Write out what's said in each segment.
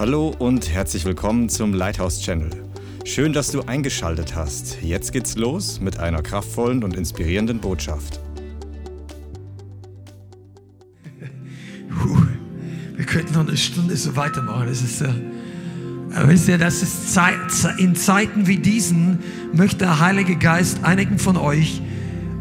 Hallo und herzlich willkommen zum Lighthouse Channel. Schön, dass du eingeschaltet hast. Jetzt geht's los mit einer kraftvollen und inspirierenden Botschaft. Puh, wir könnten noch eine Stunde so weitermachen. Das ist, äh, wisst ihr, das ist Zeit, in Zeiten wie diesen möchte der Heilige Geist einigen von euch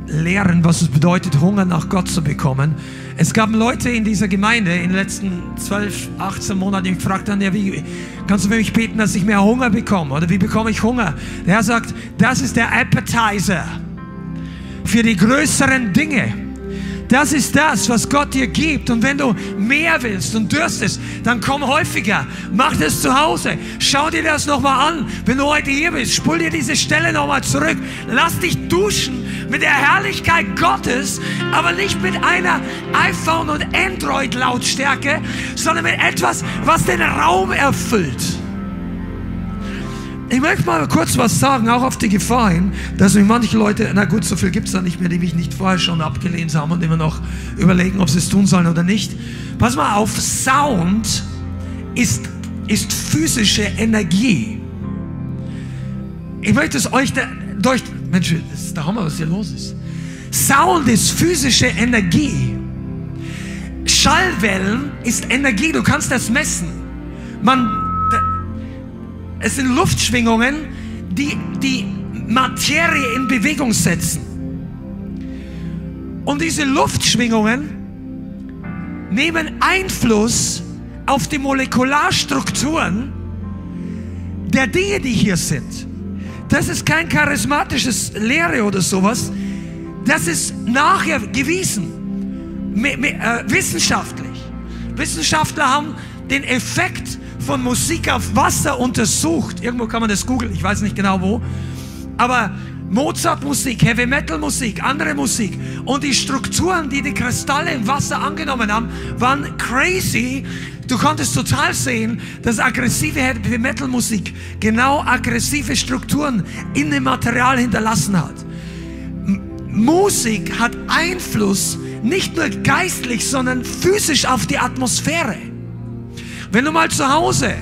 lehren, was es bedeutet, Hunger nach Gott zu bekommen. Es gab Leute in dieser Gemeinde in den letzten 12, 18 Monaten, die gefragt haben, ja, wie kannst du für mich beten, dass ich mehr Hunger bekomme? Oder wie bekomme ich Hunger? Der Herr sagt, das ist der Appetizer für die größeren Dinge. Das ist das, was Gott dir gibt. Und wenn du mehr willst und dürstest, dann komm häufiger. Mach das zu Hause. Schau dir das nochmal an. Wenn du heute hier bist, spul dir diese Stelle nochmal zurück. Lass dich duschen mit der Herrlichkeit Gottes, aber nicht mit einer iPhone- und Android-Lautstärke, sondern mit etwas, was den Raum erfüllt. Ich möchte mal kurz was sagen, auch auf die Gefahr hin, dass mich manche Leute, na gut, so viel gibt es da nicht mehr, die mich nicht vorher schon abgelehnt haben und immer noch überlegen, ob sie es tun sollen oder nicht. Pass mal auf, Sound ist, ist physische Energie. Ich möchte es euch durch, Mensch, das ist der Hammer, was hier los ist. Sound ist physische Energie. Schallwellen ist Energie, du kannst das messen. Man es sind Luftschwingungen, die die Materie in Bewegung setzen. Und diese Luftschwingungen nehmen Einfluss auf die Molekularstrukturen der Dinge, die hier sind. Das ist kein charismatisches Lehre oder sowas. Das ist nachher gewiesen, äh, wissenschaftlich. Wissenschaftler haben den Effekt von Musik auf Wasser untersucht. Irgendwo kann man das googeln, ich weiß nicht genau wo. Aber Mozart-Musik, Heavy-Metal-Musik, andere Musik und die Strukturen, die die Kristalle im Wasser angenommen haben, waren crazy. Du konntest total sehen, dass aggressive Heavy-Metal-Musik genau aggressive Strukturen in dem Material hinterlassen hat. Musik hat Einfluss nicht nur geistlich, sondern physisch auf die Atmosphäre. Wenn du mal zu Hause,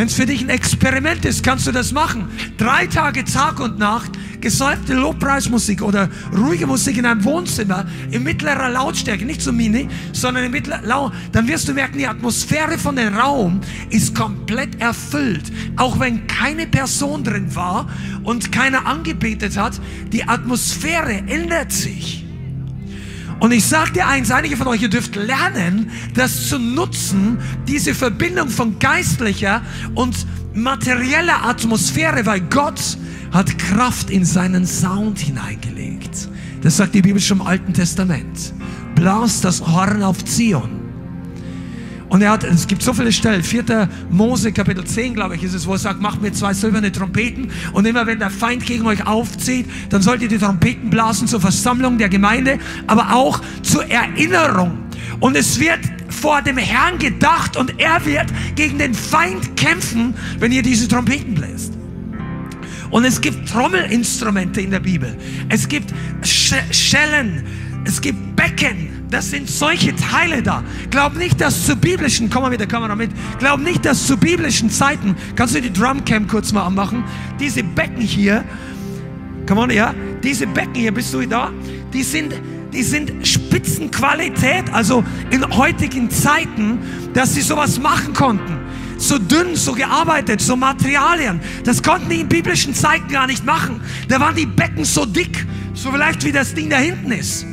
wenn es für dich ein Experiment ist, kannst du das machen. Drei Tage Tag und Nacht gesäufte Lobpreismusik oder ruhige Musik in einem Wohnzimmer in mittlerer Lautstärke, nicht so mini, sondern in mittlerer Laut, dann wirst du merken, die Atmosphäre von dem Raum ist komplett erfüllt. Auch wenn keine Person drin war und keiner angebetet hat, die Atmosphäre ändert sich. Und ich sage dir eins, einige von euch, ihr dürft lernen, das zu nutzen, diese Verbindung von geistlicher und materieller Atmosphäre, weil Gott hat Kraft in seinen Sound hineingelegt. Das sagt die Bibel schon im Alten Testament. Blas das Horn auf Zion. Und er hat, es gibt so viele Stellen, 4. Mose, Kapitel 10, glaube ich, ist es, wo er sagt, macht mir zwei silberne Trompeten und immer wenn der Feind gegen euch aufzieht, dann sollt ihr die Trompeten blasen zur Versammlung der Gemeinde, aber auch zur Erinnerung. Und es wird vor dem Herrn gedacht und er wird gegen den Feind kämpfen, wenn ihr diese Trompeten bläst. Und es gibt Trommelinstrumente in der Bibel. Es gibt Schellen, es gibt Becken, das sind solche Teile da. Glaub nicht, dass zu biblischen, komm mal mit der Kamera mit, glaub nicht, dass zu biblischen Zeiten, kannst du die Drumcam kurz mal anmachen, diese Becken hier, come on, ja, diese Becken hier, bist du da? Die sind, die sind Spitzenqualität, also in heutigen Zeiten, dass sie sowas machen konnten. So dünn, so gearbeitet, so Materialien. Das konnten die in biblischen Zeiten gar nicht machen. Da waren die Becken so dick, so vielleicht wie das Ding da hinten ist.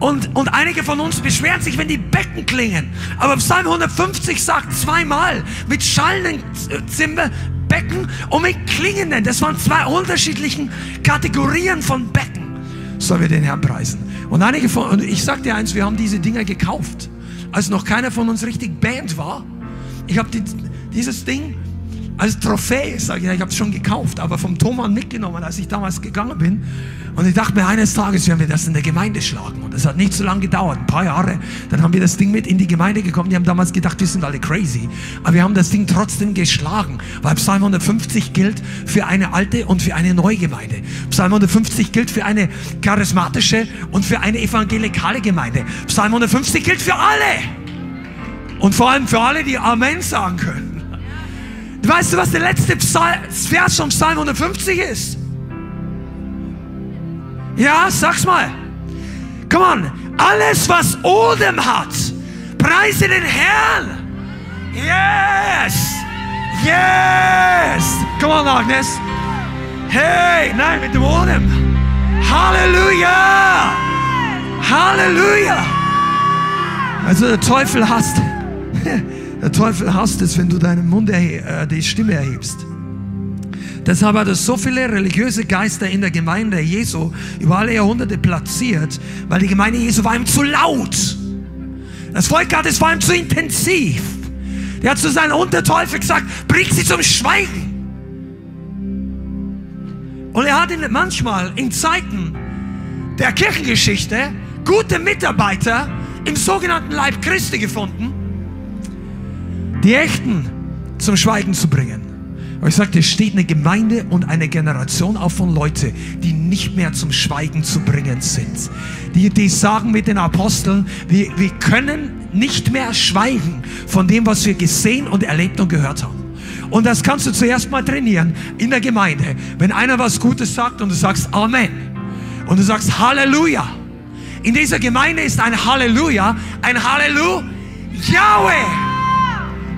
Und, und einige von uns beschweren sich, wenn die Becken klingen. Aber Psalm 150 sagt zweimal mit schallenden Zimmer, Becken und mit klingenden. Das waren zwei unterschiedlichen Kategorien von Becken. Sollen wir den Herrn preisen. Und einige von, und ich sag dir eins, wir haben diese Dinger gekauft, als noch keiner von uns richtig Band war. Ich habe die, dieses Ding als Trophäe, sage ich, ich habe es schon gekauft, aber vom Thomann mitgenommen, als ich damals gegangen bin. Und ich dachte mir, eines Tages werden wir das in der Gemeinde schlagen. Und das hat nicht so lange gedauert, ein paar Jahre. Dann haben wir das Ding mit in die Gemeinde gekommen. Die haben damals gedacht, wir sind alle crazy. Aber wir haben das Ding trotzdem geschlagen, weil Psalm 150 gilt für eine alte und für eine neue Gemeinde. Psalm 150 gilt für eine charismatische und für eine evangelikale Gemeinde. Psalm 150 gilt für alle. Und vor allem für alle, die Amen sagen können. Weißt du, was der letzte Psal Vers vom Psalm 150 ist? Ja, sag's mal. Come on. Alles, was Odem hat, preise den Herrn. Yes. Yes. Come on, Agnes. Hey, nein, mit dem Odem. Halleluja. Halleluja. Also der Teufel hasst, der Teufel hasst es, wenn du deinen Mund, äh, die Stimme erhebst. Deshalb hat er so viele religiöse Geister in der Gemeinde Jesu über alle Jahrhunderte platziert, weil die Gemeinde Jesu war ihm zu laut. Das Volk Gottes war ihm zu intensiv. Der hat zu seinen Unterteufel gesagt, bring sie zum Schweigen. Und er hat manchmal in Zeiten der Kirchengeschichte gute Mitarbeiter im sogenannten Leib Christi gefunden, die Echten zum Schweigen zu bringen. Aber ich sagte, es steht eine Gemeinde und eine Generation auf von Leuten, die nicht mehr zum Schweigen zu bringen sind. Die, die sagen mit den Aposteln, wir, wir können nicht mehr schweigen von dem, was wir gesehen und erlebt und gehört haben. Und das kannst du zuerst mal trainieren in der Gemeinde. Wenn einer was Gutes sagt und du sagst Amen und du sagst Halleluja. In dieser Gemeinde ist ein Halleluja, ein Halleluja. Yahweh.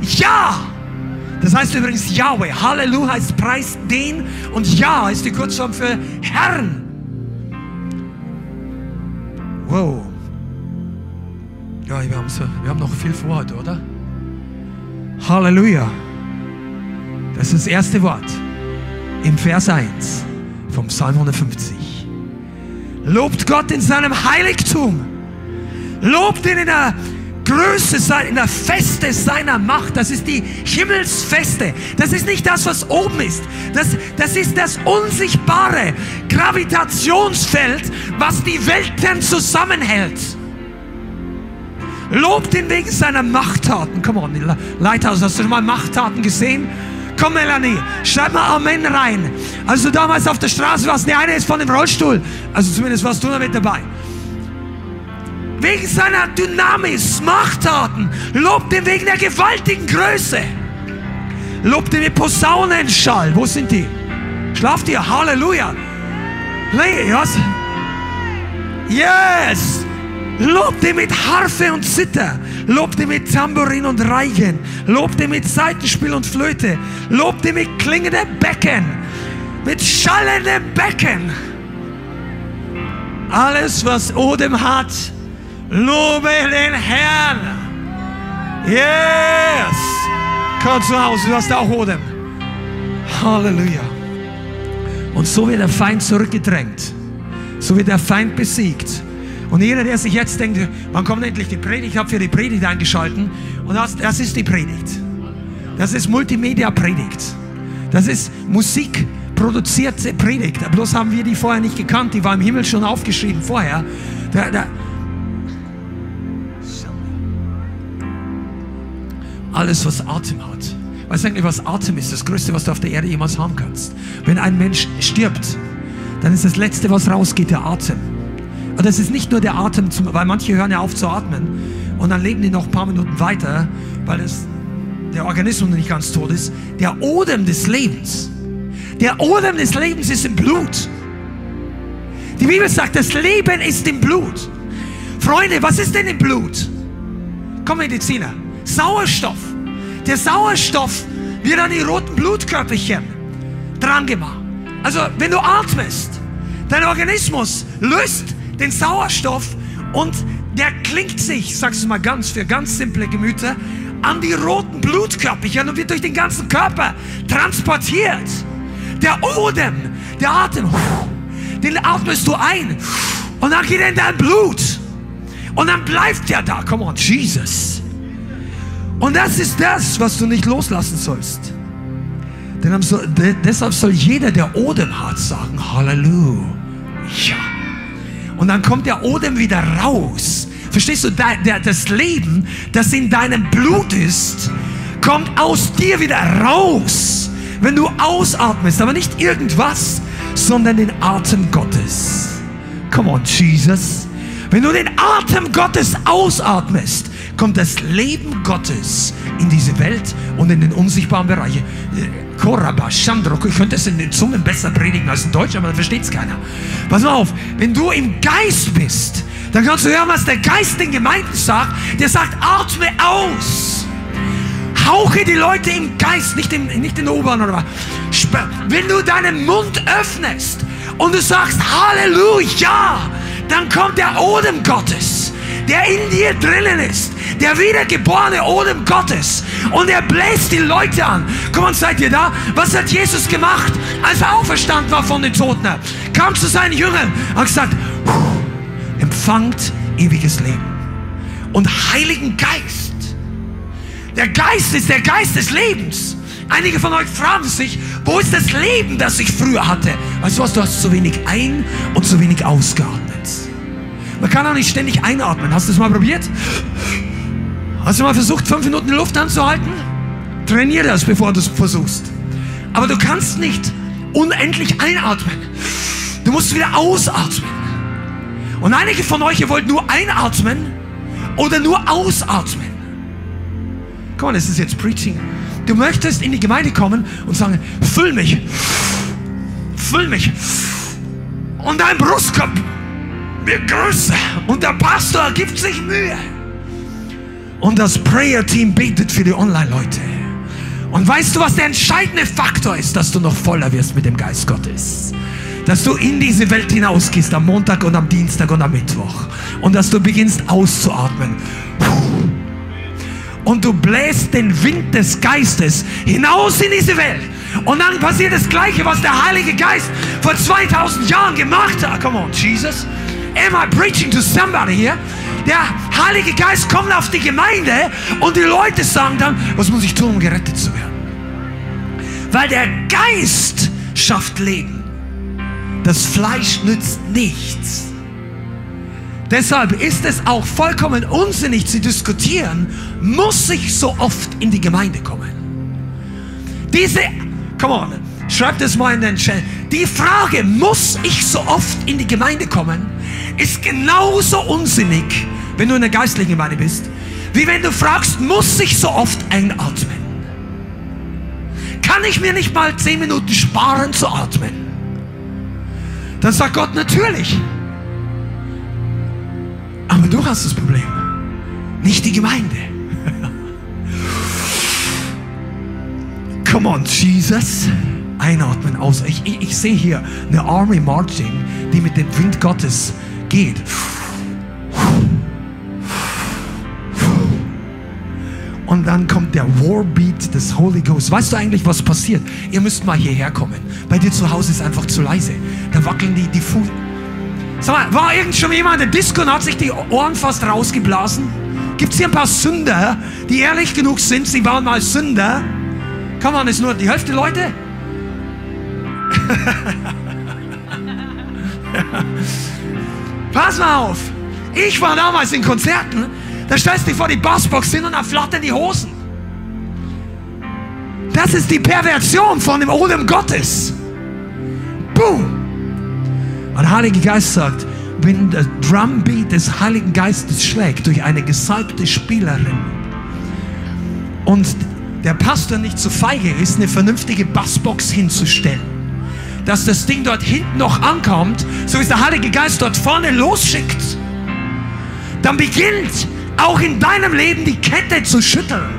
Ja. Das heißt übrigens Yahweh. Halleluja heißt Preis den und Ja ist die Kurzform für Herrn. Wow. Ja, wir haben, so, wir haben noch viel vor heute, oder? Halleluja. Das ist das erste Wort im Vers 1 vom Psalm 150. Lobt Gott in seinem Heiligtum. Lobt ihn in der Größe, in der Feste seiner Macht. Das ist die Himmelsfeste. Das ist nicht das, was oben ist. Das, das ist das unsichtbare Gravitationsfeld, was die Welten zusammenhält. Lobt ihn wegen seiner Machttaten. Come on, Leithaus, hast du schon mal Machttaten gesehen? Komm, Melanie, schreib mal Amen rein. Als du damals auf der Straße warst, der eine ist von dem Rollstuhl. Also zumindest warst du damit dabei wegen seiner Dynamis, Machttaten. Lobt ihn wegen der gewaltigen Größe. Lobt ihn mit Posaunenschall. Wo sind die? Schlaft ihr? Halleluja. Yes. Yes. Lobt ihn mit Harfe und Zither. Lobt ihn mit Tambourin und Reichen. Lobt ihn mit Seitenspiel und Flöte. Lobt ihn mit klingendem Becken. Mit schallendem Becken. Alles, was Odem hat, Lobe den Herrn. Yes. Komm zu Hause, du hast auch Odem. Halleluja. Und so wird der Feind zurückgedrängt. So wird der Feind besiegt. Und jeder, der sich jetzt denkt, wann kommt endlich die Predigt? Ich habe für die Predigt eingeschalten. Und das, das ist die Predigt. Das ist Multimedia-Predigt. Das ist Musik produzierte Predigt. Bloß haben wir die vorher nicht gekannt. Die war im Himmel schon aufgeschrieben vorher. Da, da, Alles, was Atem hat. Weißt du eigentlich, was Atem ist? Das Größte, was du auf der Erde jemals haben kannst. Wenn ein Mensch stirbt, dann ist das Letzte, was rausgeht, der Atem. Und das ist nicht nur der Atem, weil manche hören ja auf zu atmen und dann leben die noch ein paar Minuten weiter, weil das, der Organismus nicht ganz tot ist. Der Odem des Lebens. Der Odem des Lebens ist im Blut. Die Bibel sagt, das Leben ist im Blut. Freunde, was ist denn im Blut? Komm, Mediziner. Sauerstoff. Der Sauerstoff wird an die roten Blutkörperchen dran gemacht. Also, wenn du atmest, dein Organismus löst den Sauerstoff und der klingt sich, sagst du mal ganz für ganz simple Gemüter, an die roten Blutkörperchen und wird durch den ganzen Körper transportiert. Der Odem, der Atem, den atmest du ein und dann geht er in dein Blut und dann bleibt der da. Come on, Jesus. Und das ist das, was du nicht loslassen sollst. Denn deshalb soll jeder, der Odem hat, sagen Halleluja. Und dann kommt der Odem wieder raus. Verstehst du, das Leben, das in deinem Blut ist, kommt aus dir wieder raus. Wenn du ausatmest, aber nicht irgendwas, sondern den Atem Gottes. Come on, Jesus. Wenn du den Atem Gottes ausatmest, kommt das Leben Gottes in diese Welt und in den unsichtbaren Bereiche. Äh, Koraba, Shandrok, ich könnte es in den Zungen besser predigen als in Deutsch, aber dann versteht es keiner. Pass mal auf, wenn du im Geist bist, dann kannst du hören, was der Geist den Gemeinden sagt. Der sagt, atme aus. Hauche die Leute im Geist, nicht, im, nicht in der U-Bahn oder was. Wenn du deinen Mund öffnest und du sagst Halleluja, dann kommt der Odem Gottes, der in dir drinnen ist, der wiedergeborene Odem Gottes. Und er bläst die Leute an. Komm und seid ihr da? Was hat Jesus gemacht, als er auferstanden war von den Toten? Kam zu seinen Jüngern und gesagt, empfangt ewiges Leben und Heiligen Geist. Der Geist ist der Geist des Lebens. Einige von euch fragen sich, wo ist das Leben, das ich früher hatte? Weißt du was, du hast zu wenig ein- und zu wenig ausgeatmet. Man kann auch nicht ständig einatmen. Hast du es mal probiert? Hast du mal versucht, fünf Minuten Luft anzuhalten? Trainier das, bevor du es versuchst. Aber du kannst nicht unendlich einatmen. Du musst wieder ausatmen. Und einige von euch, ihr wollt nur einatmen oder nur ausatmen. Komm on, das ist jetzt Preaching. Du möchtest in die Gemeinde kommen und sagen, füll mich, füll mich. Und dein Brustkorb wird größer. Und der Pastor gibt sich Mühe. Und das Prayer-Team betet für die Online-Leute. Und weißt du, was der entscheidende Faktor ist, dass du noch voller wirst mit dem Geist Gottes? Dass du in diese Welt hinausgehst am Montag und am Dienstag und am Mittwoch. Und dass du beginnst auszuatmen. Und du bläst den Wind des Geistes hinaus in diese Welt. Und dann passiert das Gleiche, was der Heilige Geist vor 2000 Jahren gemacht hat. Come on, Jesus. Am I preaching to somebody here? Der Heilige Geist kommt auf die Gemeinde und die Leute sagen dann, was muss ich tun, um gerettet zu werden? Weil der Geist schafft Leben. Das Fleisch nützt nichts. Deshalb ist es auch vollkommen unsinnig zu diskutieren, muss ich so oft in die Gemeinde kommen? Diese, come on, schreib das mal in den Chat. Die Frage, muss ich so oft in die Gemeinde kommen, ist genauso unsinnig, wenn du in der geistlichen Gemeinde bist, wie wenn du fragst, muss ich so oft einatmen? Kann ich mir nicht mal zehn Minuten sparen zu atmen? Dann sagt Gott natürlich. Aber du hast das Problem, nicht die Gemeinde. Come on, Jesus. Einatmen, aus. Ich, ich, ich sehe hier eine Army Marching, die mit dem Wind Gottes geht. Und dann kommt der Warbeat des Holy Ghost. Weißt du eigentlich, was passiert? Ihr müsst mal hierher kommen. Bei dir zu Hause ist einfach zu leise. Da wackeln die, die Fuß. Sag mal, war irgend schon jemand in der Disco und hat sich die Ohren fast rausgeblasen? Gibt es hier ein paar Sünder, die ehrlich genug sind, sie waren mal Sünder? Kann man, ist nur die Hälfte Leute? Pass mal auf. Ich war damals in Konzerten, da stellst du dich vor die Bassbox hin und dann flattern die Hosen. Das ist die Perversion von dem Odem Gottes. Boom. Und der Heilige Geist sagt, wenn der Drumbeat des Heiligen Geistes schlägt durch eine gesalbte Spielerin und der Pastor nicht zu feige ist, eine vernünftige Bassbox hinzustellen, dass das Ding dort hinten noch ankommt, so wie es der Heilige Geist dort vorne losschickt, dann beginnt auch in deinem Leben die Kette zu schütteln.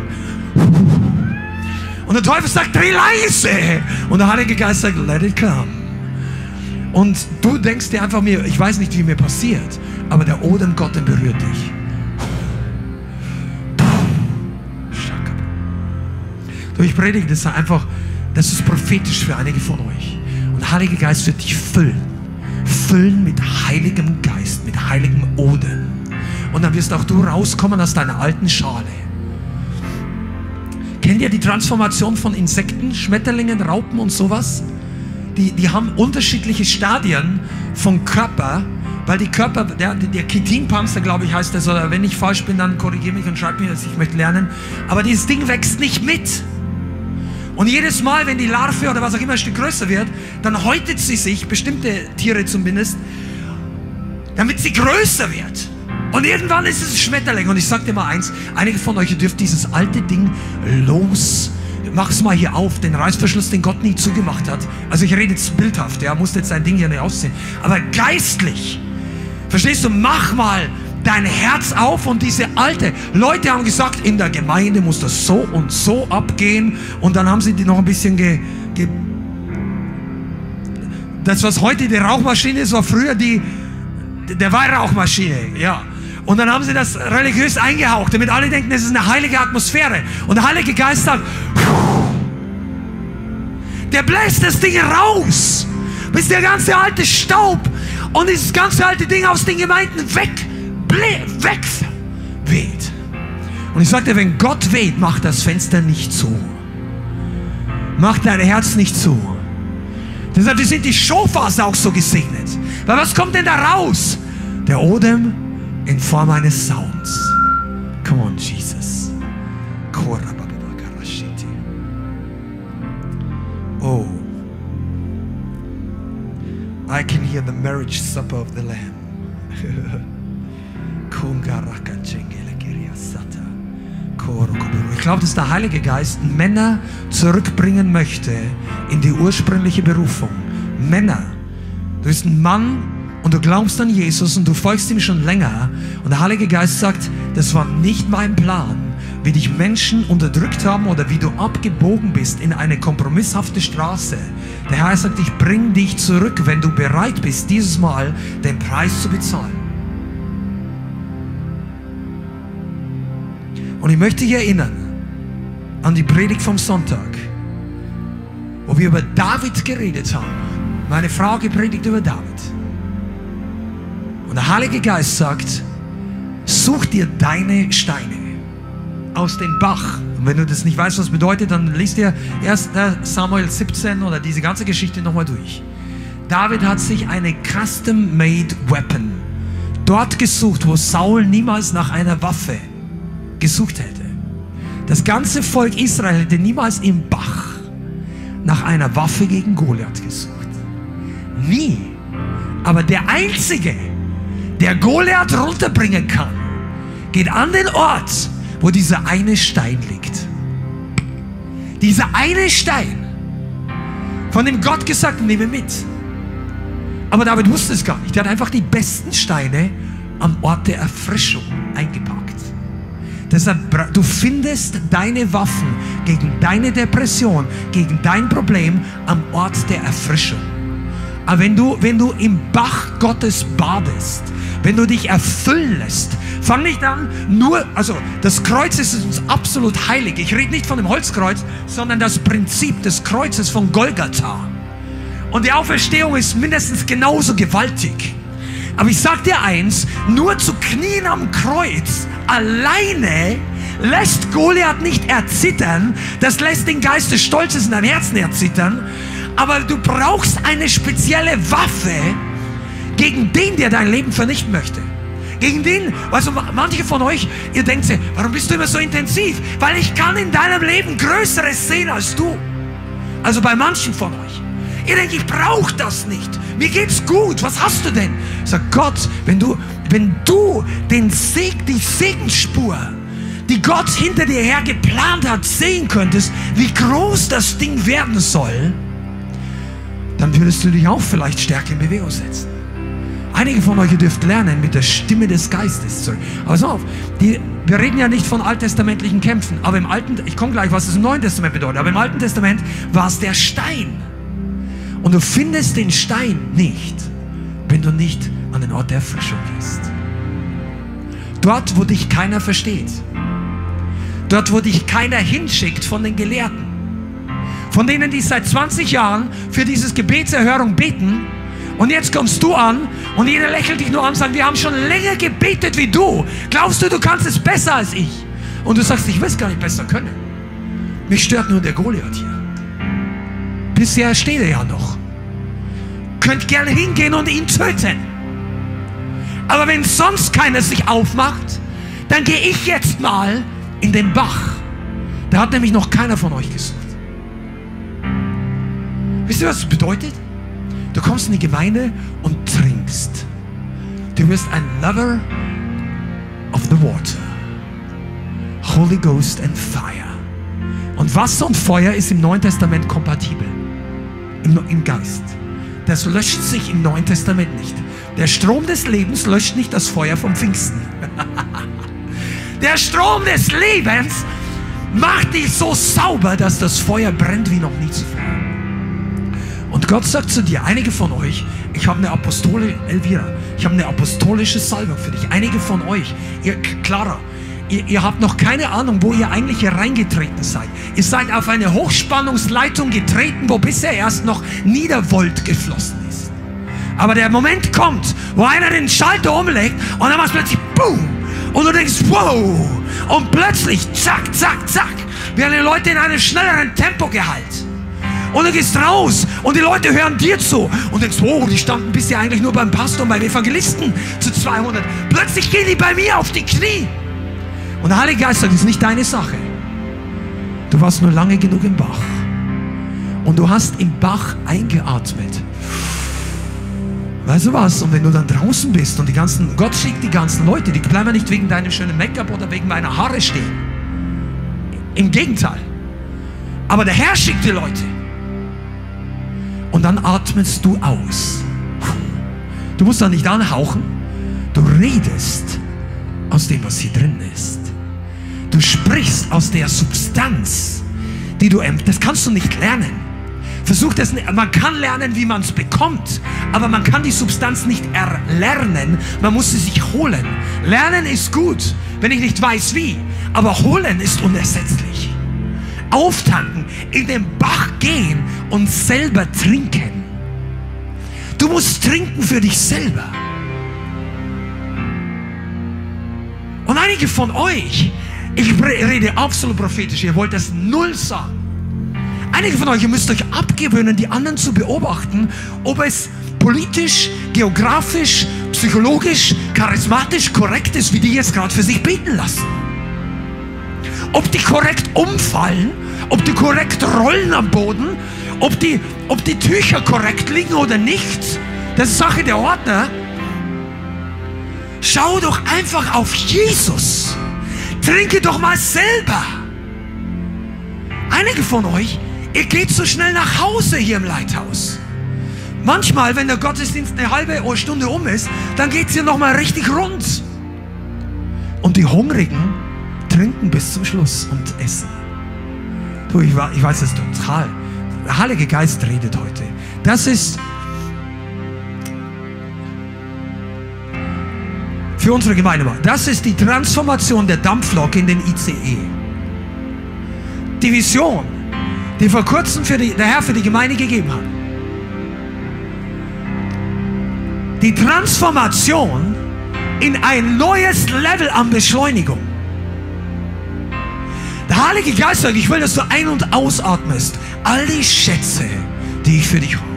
Und der Teufel sagt, dreh leise. Und der Heilige Geist sagt, let it come. Und du denkst dir einfach mir, ich weiß nicht, wie mir passiert, aber der Odem Gottes berührt dich. Ich predige das einfach, das ist prophetisch für einige von euch. Heilige Geist wird dich füllen. Füllen mit heiligem Geist, mit heiligem Odem. Und dann wirst auch du rauskommen aus deiner alten Schale. Kennt ihr die Transformation von Insekten, Schmetterlingen, Raupen und sowas? Die, die haben unterschiedliche Stadien vom Körper, weil die Körper, der, der Chitinpanzer, glaube ich, heißt das, oder wenn ich falsch bin, dann korrigiere mich und schreib mir das, ich möchte lernen. Aber dieses Ding wächst nicht mit. Und jedes Mal, wenn die Larve oder was auch immer ein Stück größer wird, dann häutet sie sich, bestimmte Tiere zumindest, damit sie größer wird. Und irgendwann ist es ein Schmetterling. Und ich sag dir mal eins, einige von euch dürft dieses alte Ding los. Mach's mal hier auf, den Reißverschluss, den Gott nie zugemacht hat. Also ich rede jetzt bildhaft, er muss jetzt sein Ding hier nicht ausziehen. Aber geistlich, verstehst du, mach mal dein Herz auf und diese alte. Leute haben gesagt, in der Gemeinde muss das so und so abgehen. Und dann haben sie die noch ein bisschen ge, ge das, was heute die Rauchmaschine ist, war früher die, der Weihrauchmaschine, ja. Und dann haben sie das religiös eingehaucht, damit alle denken, es ist eine heilige Atmosphäre. Und der Heilige Geist sagt, der bläst das Ding raus, bis der ganze alte Staub und dieses ganze alte Ding aus den Gemeinden weg, weg weht. Und ich sagte, wenn Gott weht, mach das Fenster nicht zu. Mach dein Herz nicht zu. Deshalb sind die Schofas auch so gesegnet. Weil was kommt denn da raus? Der Odem in Form eines Sounds. Come on, Jesus. Oh. I can hear the marriage supper of the Lamb. Ich glaube, dass der Heilige Geist Männer zurückbringen möchte in die ursprüngliche Berufung. Männer. Du bist ein Mann und du glaubst an Jesus und du folgst ihm schon länger und der Heilige Geist sagt, das war nicht mein Plan, wie dich Menschen unterdrückt haben oder wie du abgebogen bist in eine kompromisshafte Straße. Der Herr sagt, ich bring dich zurück, wenn du bereit bist, dieses Mal den Preis zu bezahlen. Und ich möchte dich erinnern an die Predigt vom Sonntag, wo wir über David geredet haben. Meine Frau gepredigt über David. Und der Heilige Geist sagt, such dir deine Steine aus dem Bach. Und wenn du das nicht weißt, was bedeutet, dann liest dir erst Samuel 17 oder diese ganze Geschichte nochmal durch. David hat sich eine custom-made Weapon dort gesucht, wo Saul niemals nach einer Waffe gesucht hätte. Das ganze Volk Israel hätte niemals im Bach nach einer Waffe gegen Goliath gesucht. Nie. Aber der Einzige, der Goliath runterbringen kann, geht an den Ort, wo dieser eine Stein liegt. Dieser eine Stein, von dem Gott gesagt, nehme mit. Aber David wusste es gar nicht. Er hat einfach die besten Steine am Ort der Erfrischung eingepackt. Deshalb, du findest deine Waffen gegen deine Depression, gegen dein Problem am Ort der Erfrischung. Aber wenn du, wenn du im Bach Gottes badest, wenn du dich erfüllen lässt, fang nicht an, nur, also das Kreuz ist uns absolut heilig. Ich rede nicht von dem Holzkreuz, sondern das Prinzip des Kreuzes von Golgatha. Und die Auferstehung ist mindestens genauso gewaltig. Aber ich sag dir eins, nur zu knien am Kreuz alleine lässt Goliath nicht erzittern, das lässt den Geist des Stolzes in deinem Herzen erzittern, aber du brauchst eine spezielle Waffe gegen den, der dein Leben vernichten möchte. Gegen den, also manche von euch, ihr denkt, warum bist du immer so intensiv? Weil ich kann in deinem Leben Größeres sehen als du. Also bei manchen von euch. Ihr denkt, ich brauche das nicht. Mir geht's gut. Was hast du denn? Sag Gott, wenn du, wenn du den Seg, die Segensspur, die Gott hinter dir her geplant hat, sehen könntest, wie groß das Ding werden soll, dann würdest du dich auch vielleicht stärker in Bewegung setzen. Einige von euch dürft lernen, mit der Stimme des Geistes zu Aber pass auf, die, wir reden ja nicht von alttestamentlichen Kämpfen, aber im Alten, ich komme gleich, was das im Neuen Testament bedeutet, aber im Alten Testament war es der Stein. Und du findest den Stein nicht, wenn du nicht an den Ort der Erfrischung gehst. Dort, wo dich keiner versteht. Dort, wo dich keiner hinschickt von den Gelehrten. Von denen, die seit 20 Jahren für dieses Gebetserhörung beten. Und jetzt kommst du an und jeder lächelt dich nur an und sagt, wir haben schon länger gebetet wie du. Glaubst du, du kannst es besser als ich? Und du sagst, ich will es gar nicht besser können. Mich stört nur der Goliath hier. Bisher steht er ja noch. Könnt gerne hingehen und ihn töten. Aber wenn sonst keiner sich aufmacht, dann gehe ich jetzt mal in den Bach. Da hat nämlich noch keiner von euch gesucht. Wisst ihr, was das bedeutet? Du kommst in die Gemeinde und trinkst. Du wirst ein Lover the water. Holy Ghost and fire. Und Wasser und Feuer ist im Neuen Testament kompatibel. Im, Geist. Das löscht sich im Neuen Testament nicht. Der Strom des Lebens löscht nicht das Feuer vom Pfingsten. Der Strom des Lebens macht dich so sauber, dass das Feuer brennt wie noch nie zuvor. Und Gott sagt zu dir, einige von euch, ich habe eine Apostole, Elvira, ich habe eine apostolische Salbung für dich. Einige von euch, ihr, Clara, ihr, ihr habt noch keine Ahnung, wo ihr eigentlich hier reingetreten seid. Ihr seid auf eine Hochspannungsleitung getreten, wo bisher erst noch Niedervolt geflossen ist. Aber der Moment kommt, wo einer den Schalter umlegt und dann macht plötzlich BOOM! Und du denkst, wow! Und plötzlich, zack, zack, zack, werden die Leute in einem schnelleren Tempo gehalten. Und du gehst raus und die Leute hören dir zu und denkst, oh, die standen bisher eigentlich nur beim Pastor und beim Evangelisten zu 200. Plötzlich gehen die bei mir auf die Knie. Und der Heilige Geist sagt, das ist nicht deine Sache. Du warst nur lange genug im Bach. Und du hast im Bach eingeatmet. Weißt du was? Und wenn du dann draußen bist und die ganzen, Gott schickt die ganzen Leute, die bleiben nicht wegen deinem schönen Make-up oder wegen meiner Haare stehen. Im Gegenteil. Aber der Herr schickt die Leute. Und dann atmest du aus. Du musst da nicht anhauchen. Du redest aus dem, was hier drin ist. Du sprichst aus der Substanz, die du, das kannst du nicht lernen. Versuch das nicht. Man kann lernen, wie man es bekommt, aber man kann die Substanz nicht erlernen. Man muss sie sich holen. Lernen ist gut, wenn ich nicht weiß wie, aber holen ist unersetzlich. Auftanken, in den Bach gehen und selber trinken. Du musst trinken für dich selber. Und einige von euch, ich rede absolut prophetisch, ihr wollt das null sagen. Einige von euch, ihr müsst euch abgewöhnen, die anderen zu beobachten, ob es politisch, geografisch, psychologisch, charismatisch korrekt ist, wie die jetzt gerade für sich beten lassen. Ob die korrekt umfallen, ob die korrekt rollen am Boden, ob die, ob die Tücher korrekt liegen oder nicht, das ist Sache der Ordner. Schau doch einfach auf Jesus. Trinke doch mal selber. Einige von euch, ihr geht so schnell nach Hause hier im Leithaus. Manchmal, wenn der Gottesdienst eine halbe Stunde um ist, dann geht es hier nochmal richtig rund. Und die Hungrigen trinken bis zum Schluss und essen. Du, ich, ich weiß es total. Der Heilige Geist redet heute. Das ist für unsere Gemeinde war. Das ist die Transformation der Dampflok in den ICE. Die Vision, die vor kurzem die, der Herr für die Gemeinde gegeben hat. Die Transformation in ein neues Level an Beschleunigung. Der Heilige Geist sagt, ich will, dass du ein- und ausatmest. All die Schätze, die ich für dich habe.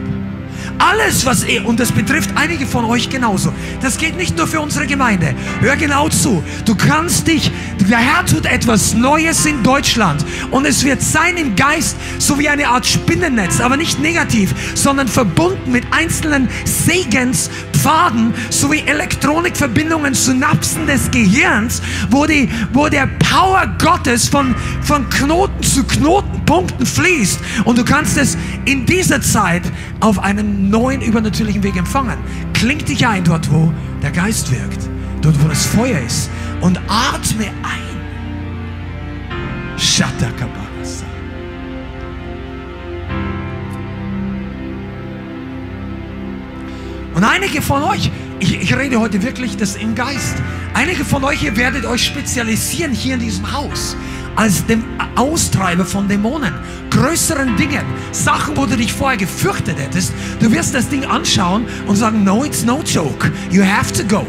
Alles, was er, und das betrifft einige von euch genauso. Das geht nicht nur für unsere Gemeinde. Hör genau zu. Du kannst dich, der Herr tut etwas Neues in Deutschland. Und es wird sein im Geist, so wie eine Art Spinnennetz, aber nicht negativ, sondern verbunden mit einzelnen Segenspfaden, sowie Elektronikverbindungen, Synapsen des Gehirns, wo, die, wo der Power Gottes von, von Knoten zu Knotenpunkten fließt. Und du kannst es in dieser Zeit auf einem neuen übernatürlichen Weg empfangen. Kling dich ein dort, wo der Geist wirkt, dort, wo das Feuer ist und atme ein. Und einige von euch, ich, ich, rede heute wirklich das im Geist, einige von euch, ihr werdet euch spezialisieren hier in diesem Haus als dem Austreiber von Dämonen, größeren Dingen, Sachen, wo du dich vorher gefürchtet hättest. Du wirst das Ding anschauen und sagen, no, it's no joke. You have to go.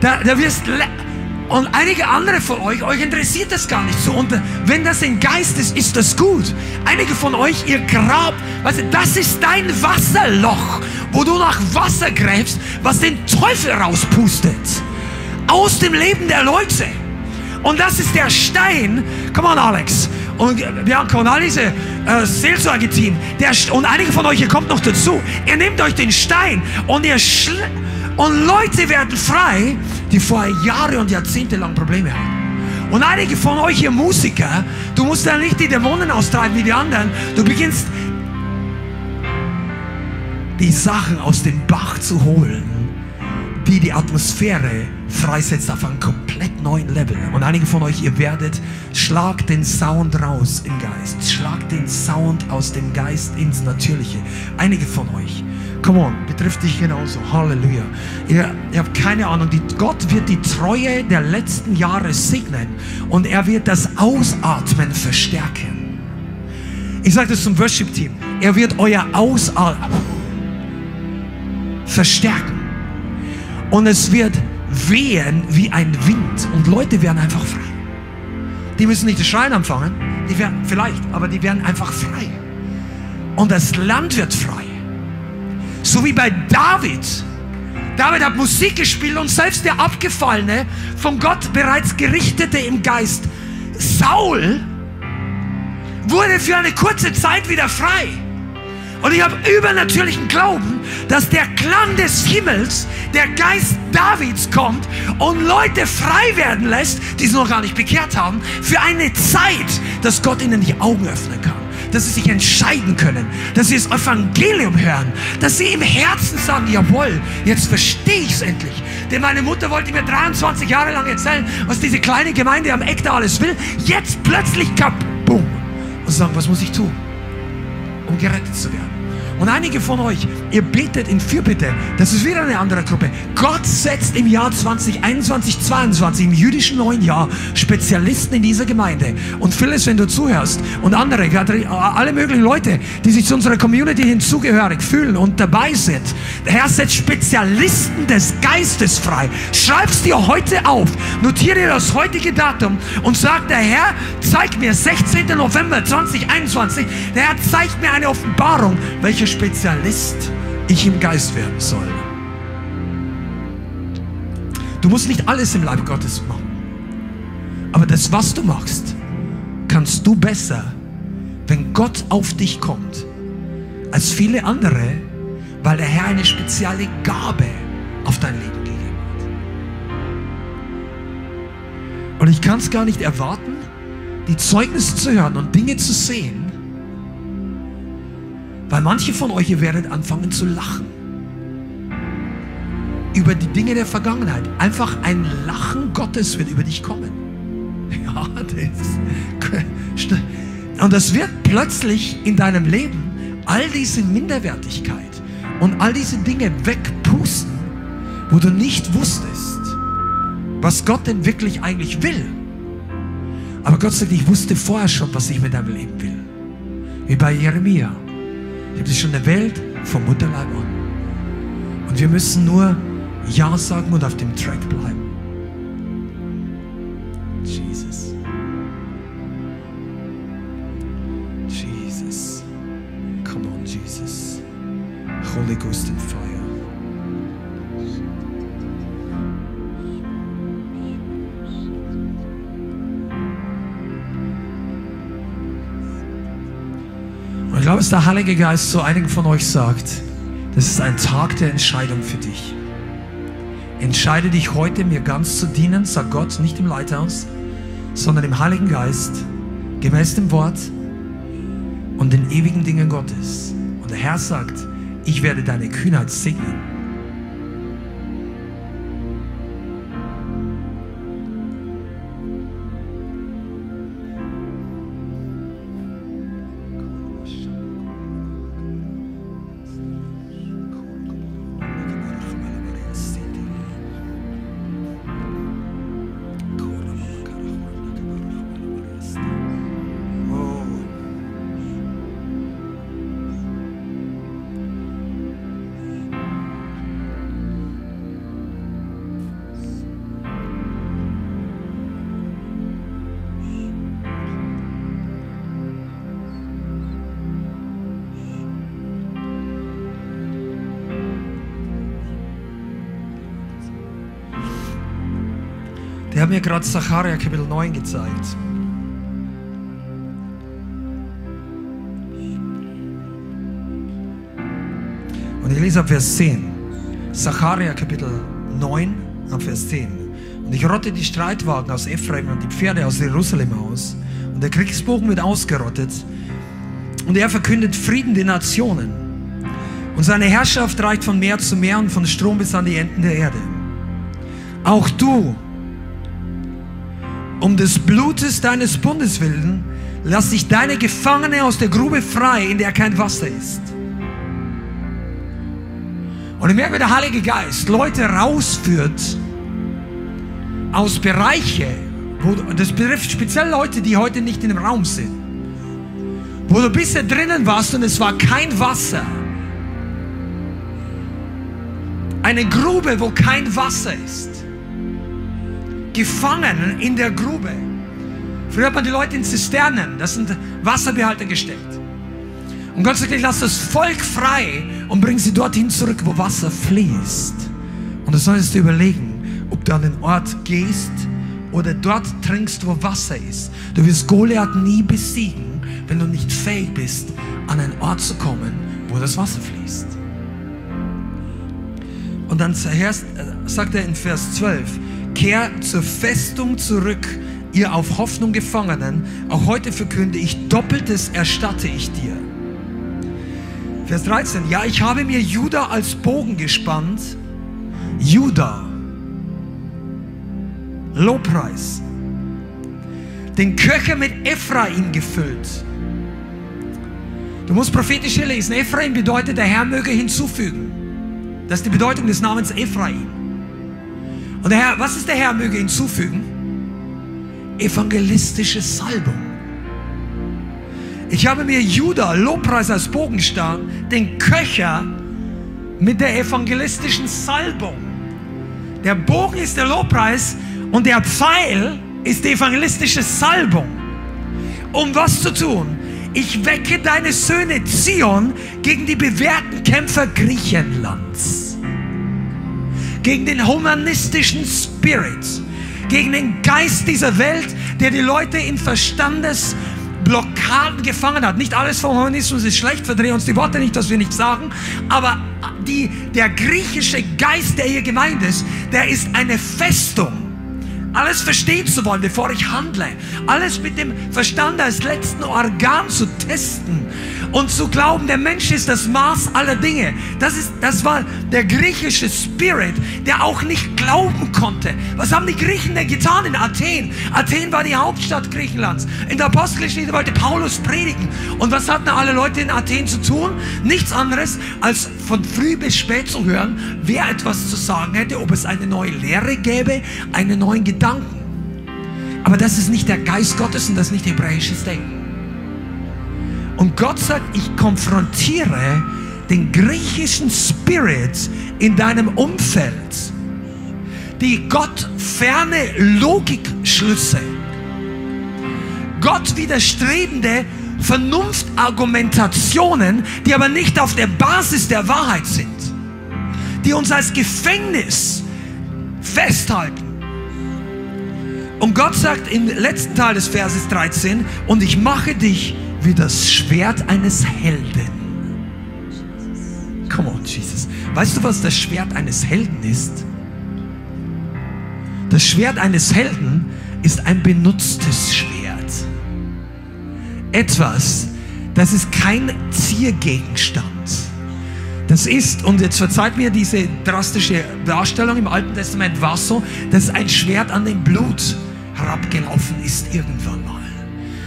Da, da wirst und einige andere von euch, euch interessiert das gar nicht so. Und wenn das ein Geist ist, ist das gut. Einige von euch, ihr grabt, weißt du, das ist dein Wasserloch, wo du nach Wasser gräbst, was den Teufel rauspustet aus dem Leben der Leute. Und das ist der Stein. Come on, Alex. Und Bianca und all diese äh, Seelsorge-Team. Und einige von euch, ihr kommt noch dazu. Ihr nehmt euch den Stein und ihr, Und Leute werden frei, die vorher Jahre und Jahrzehnte lang Probleme hatten. Und einige von euch, ihr Musiker, du musst ja nicht die Dämonen austreiben wie die anderen. Du beginnst die Sachen aus dem Bach zu holen, die die Atmosphäre freisetzt auf einem komplett neuen Level. Und einige von euch, ihr werdet, schlag den Sound raus im Geist. Schlag den Sound aus dem Geist ins Natürliche. Einige von euch. Come on, betrifft dich genauso. Halleluja. Ihr, ihr habt keine Ahnung. Die, Gott wird die Treue der letzten Jahre segnen und er wird das Ausatmen verstärken. Ich sage das zum Worship-Team. Er wird euer Ausatmen verstärken. Und es wird wehen wie ein Wind und Leute werden einfach frei. Die müssen nicht das Schreien anfangen, die werden vielleicht, aber die werden einfach frei. Und das Land wird frei. So wie bei David. David hat Musik gespielt und selbst der Abgefallene, von Gott bereits Gerichtete im Geist, Saul, wurde für eine kurze Zeit wieder frei. Und ich habe übernatürlichen Glauben, dass der Klang des Himmels, der Geist Davids kommt und Leute frei werden lässt, die es noch gar nicht bekehrt haben, für eine Zeit, dass Gott ihnen die Augen öffnen kann. Dass sie sich entscheiden können, dass sie das Evangelium hören, dass sie im Herzen sagen, jawohl, jetzt verstehe ich es endlich. Denn meine Mutter wollte mir 23 Jahre lang erzählen, was diese kleine Gemeinde am Eck da alles will. Jetzt plötzlich kaputt. Und sagen, was muss ich tun? Um gerettet zu werden. Und einige von euch, ihr betet in Fürbitte, das ist wieder eine andere Gruppe. Gott setzt im Jahr 2021, 22, im jüdischen neuen Jahr, Spezialisten in dieser Gemeinde. Und Phyllis, wenn du zuhörst, und andere, alle möglichen Leute, die sich zu unserer Community hinzugehörig fühlen und dabei sind. Der Herr setzt Spezialisten des Geistes frei. Schreib's dir heute auf, notiere das heutige Datum und sag, der Herr zeigt mir 16. November 2021, der Herr zeigt mir eine Offenbarung, welche Spezialist ich im Geist werden soll. Du musst nicht alles im Leib Gottes machen. Aber das, was du machst, kannst du besser, wenn Gott auf dich kommt, als viele andere, weil der Herr eine spezielle Gabe auf dein Leben gegeben hat. Und ich kann es gar nicht erwarten, die Zeugnisse zu hören und Dinge zu sehen, weil manche von euch, ihr werdet anfangen zu lachen. Über die Dinge der Vergangenheit. Einfach ein Lachen Gottes wird über dich kommen. Ja, das. Und das wird plötzlich in deinem Leben all diese Minderwertigkeit und all diese Dinge wegpusten, wo du nicht wusstest, was Gott denn wirklich eigentlich will. Aber Gott sagt, ich wusste vorher schon, was ich mit deinem Leben will. Wie bei Jeremia. Ich habe dich schon Welt vom Mutterleib an. Und wir müssen nur Ja sagen und auf dem Track bleiben. Jesus. Jesus. Come on, Jesus. Holy Ghost glaube, dass der Heilige Geist zu einigen von euch sagt, das ist ein Tag der Entscheidung für dich. Entscheide dich heute, mir ganz zu dienen, sagt Gott, nicht im Leithaus, sondern im Heiligen Geist, gemäß dem Wort und den ewigen Dingen Gottes. Und der Herr sagt, ich werde deine Kühnheit segnen. Der hat mir gerade Zacharia Kapitel 9 gezeigt. Und ich lese ab Vers 10. Sacharja Kapitel 9 am Vers 10. Und ich rotte die Streitwagen aus Ephraim und die Pferde aus Jerusalem aus. Und der Kriegsbogen wird ausgerottet. Und er verkündet Frieden den Nationen. Und seine Herrschaft reicht von Meer zu Meer und von Strom bis an die Enden der Erde. Auch du, um des Blutes deines Bundes willen, lass dich deine Gefangene aus der Grube frei, in der kein Wasser ist. Und ich merke, wie der Heilige Geist Leute rausführt aus Bereiche, wo, das betrifft speziell Leute, die heute nicht in dem Raum sind, wo du bisher drinnen warst und es war kein Wasser. Eine Grube, wo kein Wasser ist. Gefangen in der Grube. Früher hat man die Leute in Zisternen, das sind Wasserbehalter gesteckt. Und Gott sagt, ich lasse das Volk frei und bring sie dorthin zurück, wo Wasser fließt. Und du solltest dir überlegen, ob du an den Ort gehst oder dort trinkst, wo Wasser ist. Du wirst Goliath nie besiegen, wenn du nicht fähig bist, an einen Ort zu kommen, wo das Wasser fließt. Und dann sagt er in Vers 12, kehr zur Festung zurück, ihr auf Hoffnung Gefangenen. Auch heute verkünde ich, doppeltes erstatte ich dir. Vers 13. Ja, ich habe mir Juda als Bogen gespannt. Juda. Lobpreis. Den Köcher mit Ephraim gefüllt. Du musst prophetisch hier lesen. Ephraim bedeutet, der Herr möge hinzufügen. Das ist die Bedeutung des Namens Ephraim. Und der Herr, was ist der Herr möge hinzufügen? Evangelistische Salbung. Ich habe mir Judah, Lobpreis als Bogenstab, den Köcher mit der evangelistischen Salbung. Der Bogen ist der Lobpreis und der Pfeil ist die evangelistische Salbung. Um was zu tun? Ich wecke deine Söhne Zion gegen die bewährten Kämpfer Griechenlands. Gegen den humanistischen Spirit. Gegen den Geist dieser Welt, der die Leute in Verstandes- Blockaden gefangen hat. Nicht alles vom Humanismus ist schlecht, verdrehen uns die Worte nicht, dass wir nichts sagen, aber die, der griechische Geist, der hier gemeint ist, der ist eine Festung alles verstehen zu wollen, bevor ich handle, alles mit dem Verstand als letzten Organ zu testen und zu glauben, der Mensch ist das Maß aller Dinge. Das, ist, das war der griechische Spirit, der auch nicht glauben konnte. Was haben die Griechen denn getan in Athen? Athen war die Hauptstadt Griechenlands. In der Apostelgeschichte wollte Paulus predigen. Und was hatten alle Leute in Athen zu tun? Nichts anderes, als von früh bis spät zu hören, wer etwas zu sagen hätte, ob es eine neue Lehre gäbe, einen neuen Gedanken. Aber das ist nicht der Geist Gottes und das ist nicht hebräisches Denken. Und Gott sagt, ich konfrontiere den griechischen Spirit in deinem Umfeld. Die gottferne Logikschlüsse. Gott widerstrebende Vernunftargumentationen, die aber nicht auf der Basis der Wahrheit sind. Die uns als Gefängnis festhalten und Gott sagt im letzten Teil des Verses 13, und ich mache dich wie das Schwert eines Helden. Come on, Jesus. Weißt du, was das Schwert eines Helden ist? Das Schwert eines Helden ist ein benutztes Schwert. Etwas, das ist kein Ziergegenstand. Das ist, und jetzt verzeiht mir diese drastische Darstellung im Alten Testament, war so, das ist ein Schwert an dem Blut herabgelaufen ist irgendwann mal.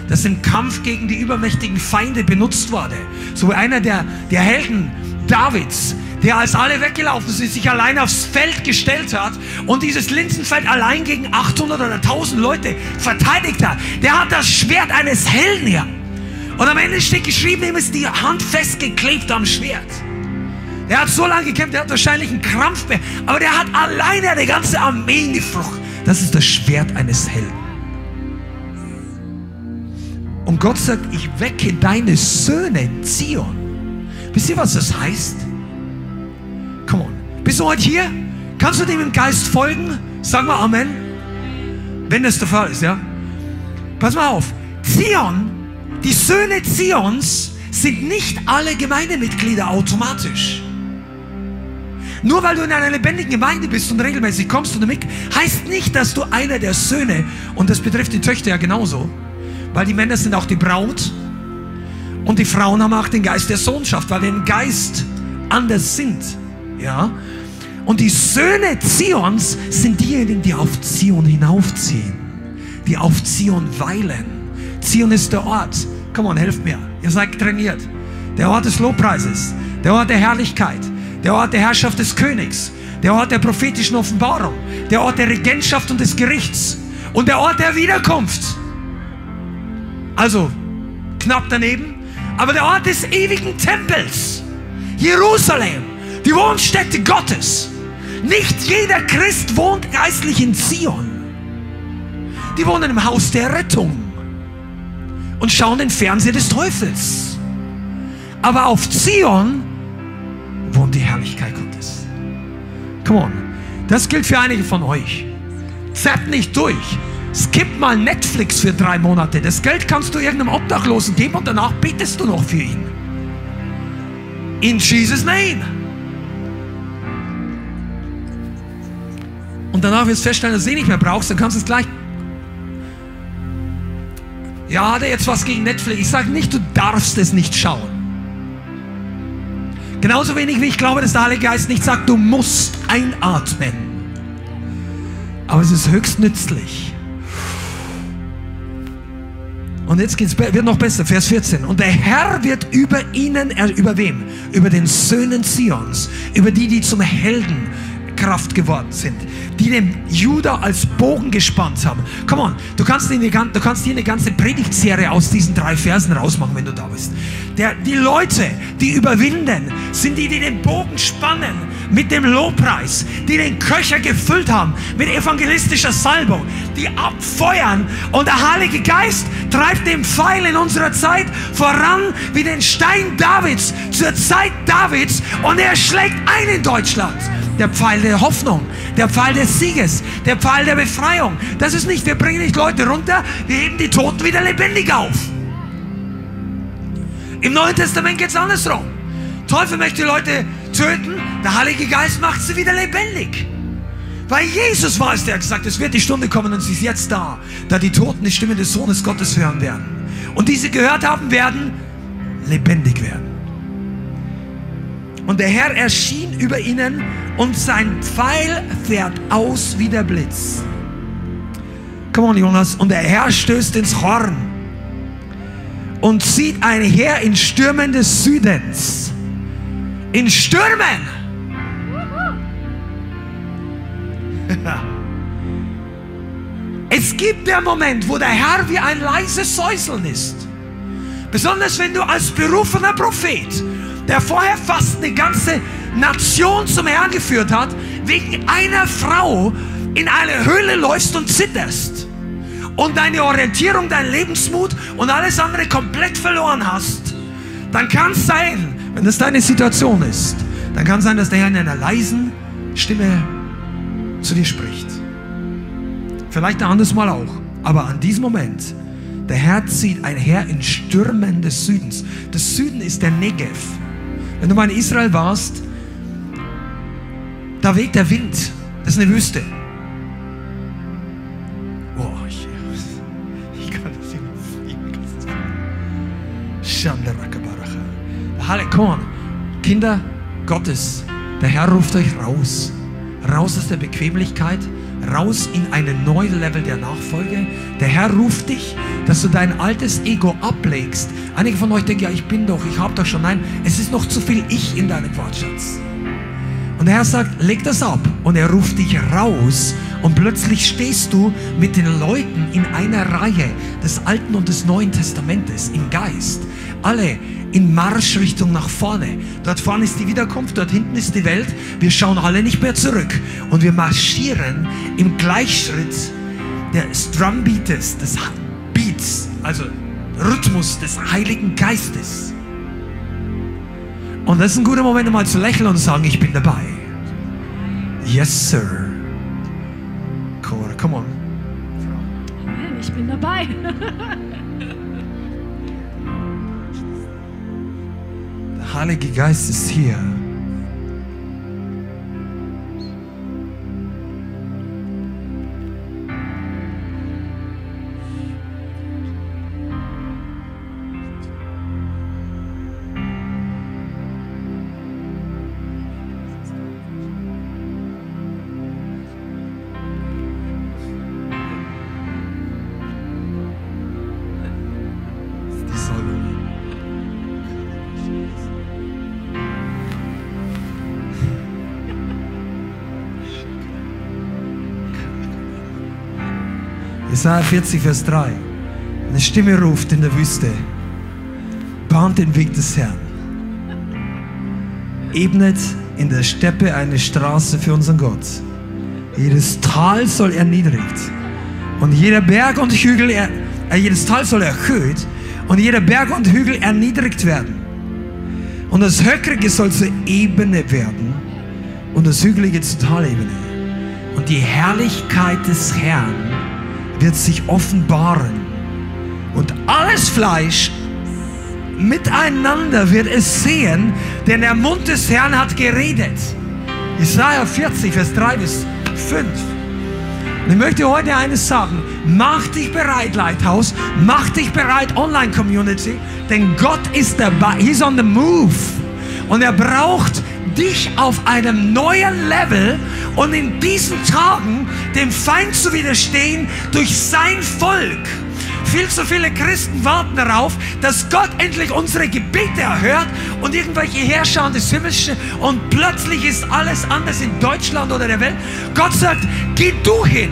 Das im Kampf gegen die übermächtigen Feinde benutzt wurde. So wie einer der, der Helden Davids, der als alle weggelaufen sind, sich allein aufs Feld gestellt hat und dieses Linsenfeld allein gegen 800 oder 1000 Leute verteidigt hat. Der hat das Schwert eines Helden her. Und am Ende steht geschrieben, ihm ist die Hand festgeklebt am Schwert. Er hat so lange gekämpft, er hat wahrscheinlich einen Krampf, aber der hat alleine eine ganze Armee gefrucht. Das ist das Schwert eines Helden. Und Gott sagt, ich wecke deine Söhne Zion. Wisst ihr, was das heißt? Come on. Bist du heute hier? Kannst du dem im Geist folgen? Sag mal Amen. Wenn das der Fall ist, ja? Pass mal auf. Zion, die Söhne Zions sind nicht alle Gemeindemitglieder automatisch. Nur weil du in einer lebendigen Gemeinde bist und regelmäßig kommst und mit, heißt nicht, dass du einer der Söhne, und das betrifft die Töchter ja genauso, weil die Männer sind auch die Braut und die Frauen haben auch den Geist der Sohnschaft, weil wir im Geist anders sind. Ja? Und die Söhne Zions sind diejenigen, die auf Zion hinaufziehen, die auf Zion weilen. Zion ist der Ort. Komm on, helft mir. Ihr seid trainiert. Der Ort des Lobpreises, der Ort der Herrlichkeit, der Ort der Herrschaft des Königs, der Ort der prophetischen Offenbarung, der Ort der Regentschaft und des Gerichts und der Ort der Wiederkunft. Also knapp daneben, aber der Ort des ewigen Tempels, Jerusalem, die Wohnstätte Gottes. Nicht jeder Christ wohnt geistlich in Zion. Die wohnen im Haus der Rettung und schauen den Fernseher des Teufels. Aber auf Zion wohnt die Herrlichkeit Gottes. Come on. Das gilt für einige von euch. Zappt nicht durch. Skip mal Netflix für drei Monate. Das Geld kannst du irgendeinem Obdachlosen geben und danach betest du noch für ihn. In Jesus' name. Und danach wirst du feststellen, dass du es nicht mehr brauchst, dann kannst du es gleich. Ja, hat er jetzt was gegen Netflix? Ich sage nicht, du darfst es nicht schauen. Genauso wenig wie ich glaube, dass der Heilige Geist nicht sagt, du musst einatmen. Aber es ist höchst nützlich. Und jetzt geht's, wird noch besser, Vers 14. Und der Herr wird über ihnen, über wem? Über den Söhnen Zions, über die, die zum Helden Kraft geworden sind, die den Judah als Bogen gespannt haben. Come on, du kannst, du kannst hier eine ganze Predigtserie aus diesen drei Versen rausmachen, wenn du da bist. Der, die Leute, die überwinden, sind die, die den Bogen spannen mit dem Lobpreis, die den Köcher gefüllt haben mit evangelistischer Salbung, die abfeuern und der Heilige Geist treibt den Pfeil in unserer Zeit voran wie den Stein Davids zur Zeit Davids und er schlägt ein in Deutschland der Pfeil der Hoffnung, der Pfeil des Sieges, der Pfeil der Befreiung. Das ist nicht, wir bringen nicht Leute runter, wir heben die Toten wieder lebendig auf. Im Neuen Testament geht es andersrum. Teufel möchte Leute töten, der Heilige Geist macht sie wieder lebendig. Weil Jesus war es, der gesagt hat, es wird die Stunde kommen und sie ist jetzt da, da die Toten die Stimme des Sohnes Gottes hören werden. Und diese gehört haben werden, lebendig werden. Und der Herr erschien über ihnen und sein Pfeil fährt aus wie der Blitz. Come on, Jonas. Und der Herr stößt ins Horn und zieht ein Heer in Stürmen des Südens. In Stürmen! es gibt der Moment, wo der Herr wie ein leises Säuseln ist. Besonders wenn du als berufener Prophet der vorher fast eine ganze Nation zum Herrn geführt hat, wegen einer Frau in eine Höhle läufst und zitterst und deine Orientierung, dein Lebensmut und alles andere komplett verloren hast, dann kann es sein, wenn das deine Situation ist, dann kann sein, dass der Herr in einer leisen Stimme zu dir spricht. Vielleicht ein anderes Mal auch, aber an diesem Moment, der Herr zieht ein Herr in Stürmen des Südens. Das Süden ist der Negev. Wenn du mal in Israel warst, da weht der Wind. Das ist eine Wüste. Oh, ich, ich kann das nicht Halle, on. Kinder Gottes, der Herr ruft euch raus. Raus aus der Bequemlichkeit, raus in einen neuen Level der Nachfolge. Der Herr ruft dich, dass du dein altes Ego ablegst. Einige von euch denken, ja, ich bin doch, ich habe doch schon. Nein, es ist noch zu viel Ich in deinem Wortschatz. Und der Herr sagt, leg das ab. Und er ruft dich raus. Und plötzlich stehst du mit den Leuten in einer Reihe des Alten und des Neuen Testamentes im Geist. Alle in Marschrichtung nach vorne. Dort vorne ist die Wiederkunft, dort hinten ist die Welt. Wir schauen alle nicht mehr zurück. Und wir marschieren im Gleichschritt des Drumbeats, des Beats, also Rhythmus des Heiligen Geistes. Und das ist ein guter Moment, mal zu lächeln und zu sagen, ich bin dabei. Yes, sir. Come on. Amen, ich bin dabei. Der Heilige Geist ist hier. Jesaja 40, Vers 3. Eine Stimme ruft in der Wüste, bahnt den Weg des Herrn. Ebnet in der Steppe eine Straße für unseren Gott. Jedes Tal soll erniedrigt und jeder Berg und Hügel, er, äh, jedes Tal soll erhöht und jeder Berg und Hügel erniedrigt werden. Und das Höckrige soll zur Ebene werden und das Hügelige zur Talebene. Und die Herrlichkeit des Herrn wird sich offenbaren. Und alles Fleisch miteinander wird es sehen, denn der Mund des Herrn hat geredet. Jesaja 40, Vers 3 bis 5. Und ich möchte heute eines sagen. Mach dich bereit, Lighthouse. Mach dich bereit, Online-Community. Denn Gott ist dabei. He's on the move. Und er braucht dich auf einem neuen Level und in diesen Tagen dem Feind zu widerstehen durch sein Volk. Viel zu viele Christen warten darauf, dass Gott endlich unsere Gebete erhört und irgendwelche Herrscher des Himmels und plötzlich ist alles anders in Deutschland oder der Welt. Gott sagt, geh du hin.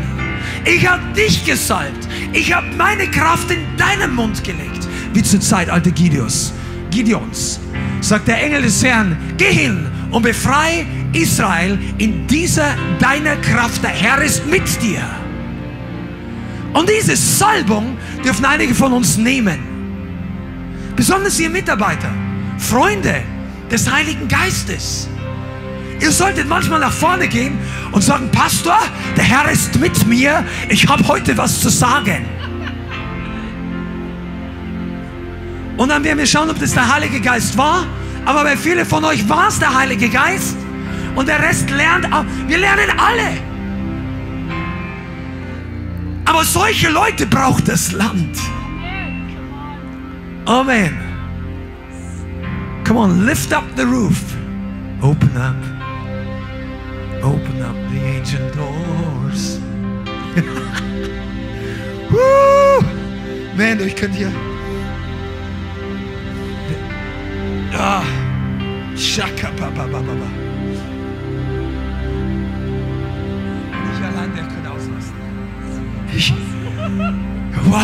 Ich habe dich gesalbt. Ich habe meine Kraft in deinen Mund gelegt. Wie zur Zeit alte Gideons. Gideons. Sagt der Engel des Herrn, geh hin und befreie Israel in dieser deiner Kraft. Der Herr ist mit dir. Und diese Salbung dürfen einige von uns nehmen. Besonders ihr Mitarbeiter, Freunde des Heiligen Geistes. Ihr solltet manchmal nach vorne gehen und sagen, Pastor, der Herr ist mit mir, ich habe heute was zu sagen. Und dann werden wir schauen, ob das der Heilige Geist war. Aber bei vielen von euch war es der Heilige Geist. Und der Rest lernt auch. Wir lernen alle. Aber solche Leute braucht das Land. Amen. Come on, lift up the roof. Open up. Open up the ancient doors. Woo! Man, ich könnte hier. Ah. Shaka Papa Baba. Nicht Ich, wow.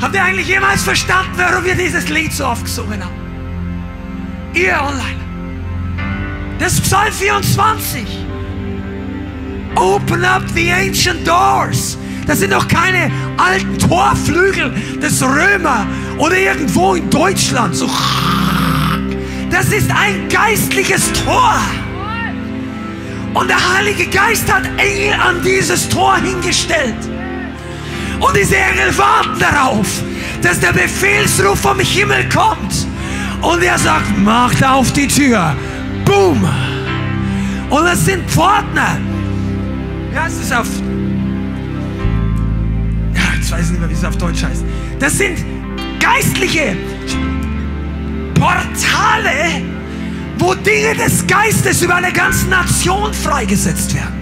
Habt ihr eigentlich jemals verstanden, warum wir dieses Lied so oft gesungen haben? Ihr online. Das ist Psalm 24. Open up the ancient doors. Das sind doch keine alten Torflügel des Römer oder irgendwo in Deutschland. So. Das ist ein geistliches Tor. Und der Heilige Geist hat Engel an dieses Tor hingestellt. Und diese Engel warten darauf, dass der Befehlsruf vom Himmel kommt. Und er sagt, macht auf die Tür. Boom. Und das sind Pfortner. Wie heißt es auf... Ja, ich weiß nicht mehr, wie es auf Deutsch heißt. Das sind geistliche Portale, wo Dinge des Geistes über eine ganze Nation freigesetzt werden.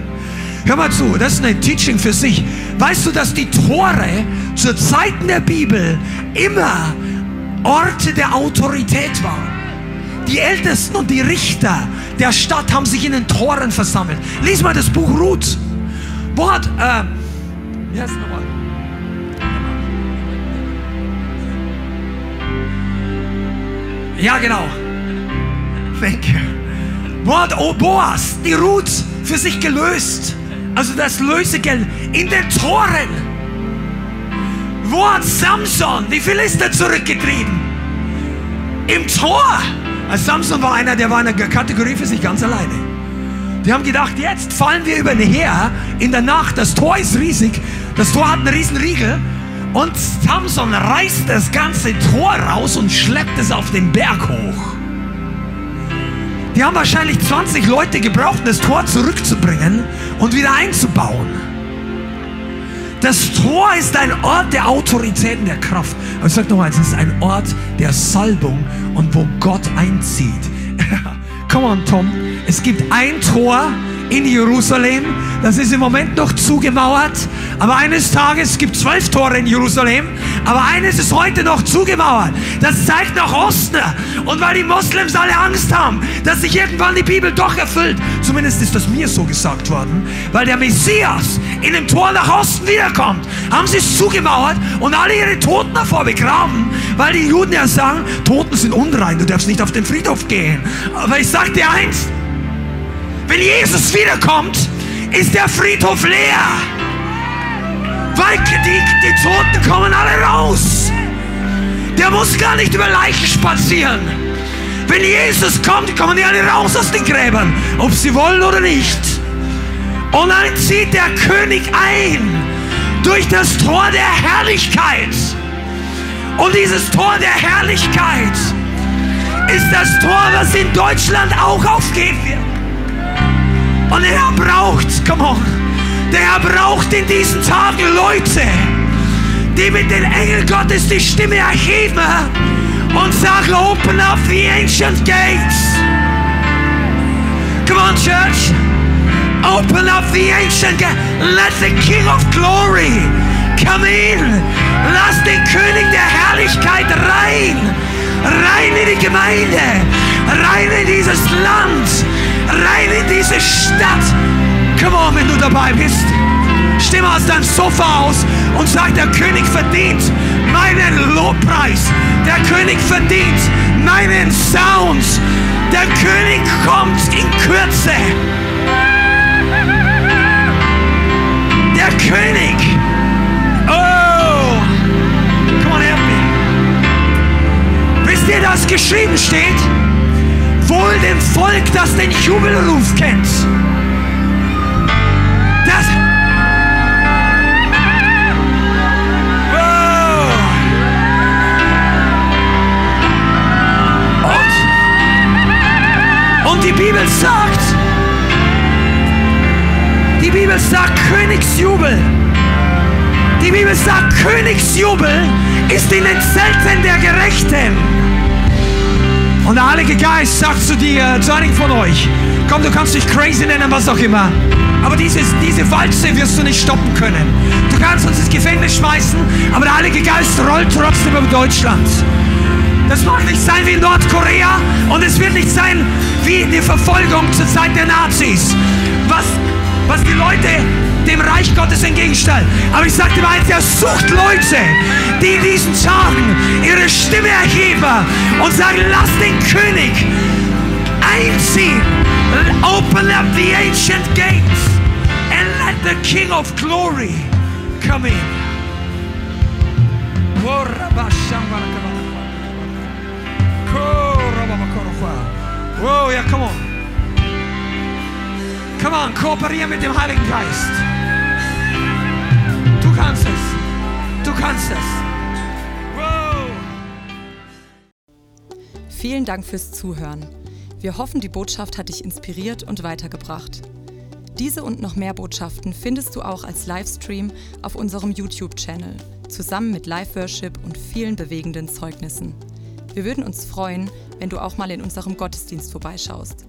Hör mal zu, das ist ein Teaching für sich. Weißt du, dass die Tore zur Zeiten der Bibel immer Orte der Autorität waren? Die Ältesten und die Richter der Stadt haben sich in den Toren versammelt. Lies mal das Buch Ruth. Wo hat, äh, wie heißt nochmal? Ja, genau. Thank you. Wo hat Boas die Ruth für sich gelöst? Also das Lösegeld in den Toren. Wo hat Samson die Philister zurückgetrieben? Im Tor. Also Samson war einer, der war in einer Kategorie für sich ganz alleine. Die haben gedacht, jetzt fallen wir über den Heer in der Nacht. Das Tor ist riesig. Das Tor hat einen riesen Riegel. Und Samson reißt das ganze Tor raus und schleppt es auf den Berg hoch. Die haben wahrscheinlich 20 Leute gebraucht, das Tor zurückzubringen und wieder einzubauen. Das Tor ist ein Ort der Autoritäten der Kraft. Aber ich sage noch eins, es ist ein Ort der Salbung und wo Gott einzieht. Come on, Tom. Es gibt ein Tor in Jerusalem. Das ist im Moment noch zugemauert. Aber eines Tages gibt es zwölf Tore in Jerusalem. Aber eines ist heute noch zugemauert. Das zeigt nach Osten. Und weil die Moslems alle Angst haben, dass sich irgendwann die Bibel doch erfüllt. Zumindest ist das mir so gesagt worden. Weil der Messias in dem Tor nach Osten wiederkommt, haben sie es zugemauert und alle ihre Toten davor begraben, weil die Juden ja sagen, Toten sind unrein, du darfst nicht auf den Friedhof gehen. Aber ich sag dir eins, wenn Jesus wiederkommt, ist der Friedhof leer. Weil die, die Toten kommen alle raus. Der muss gar nicht über Leichen spazieren. Wenn Jesus kommt, kommen die alle raus aus den Gräbern, ob sie wollen oder nicht. Und dann zieht der König ein durch das Tor der Herrlichkeit. Und dieses Tor der Herrlichkeit ist das Tor, was in Deutschland auch aufgehen wird. Und der Herr braucht, come on, der Herr braucht in diesen Tagen Leute, die mit den Engeln Gottes die Stimme erheben und sagen, open up the ancient gates. Come on, church. Open up the ancient gates. Let the King of Glory come in. Lass den König der Herrlichkeit rein. Rein in die Gemeinde. Rein in dieses Land. Rein in diese Stadt. Come on, wenn du dabei bist. Stimme aus deinem Sofa aus und sag, der König verdient meinen Lobpreis. Der König verdient meinen Sound. Der König kommt in Kürze. Der König. Oh. Come on, help me. Wisst ihr, dass geschrieben steht? Wohl dem Volk, das den Jubelruf kennt. Das. Oh. Und, und die Bibel sagt, die Bibel sagt Königsjubel. Die Bibel sagt, Königsjubel ist in den Zelten der Gerechten. Und der Heilige Geist sagt zu dir, zu einigen von euch, komm, du kannst dich crazy nennen, was auch immer. Aber dieses, diese Walze wirst du nicht stoppen können. Du kannst uns ins Gefängnis schmeißen, aber der Heilige Geist rollt trotzdem über Deutschland. Das mag nicht sein wie in Nordkorea und es wird nicht sein wie die Verfolgung zur Zeit der Nazis. Was, was die Leute dem Reich Gottes entgegenstellen. Aber ich dir mal eins, er sucht Leute, die in diesen Tagen ihre Stimme erheben und sagen, lass den König einziehen. Open up the ancient gates and let the King of Glory come in. Oh, ja, come on. Come on, kooperiere mit dem Heiligen Geist. Du kannst es. Du kannst es. Wow. Vielen Dank fürs Zuhören. Wir hoffen, die Botschaft hat dich inspiriert und weitergebracht. Diese und noch mehr Botschaften findest du auch als Livestream auf unserem YouTube-Channel, zusammen mit Live-Worship und vielen bewegenden Zeugnissen. Wir würden uns freuen, wenn du auch mal in unserem Gottesdienst vorbeischaust.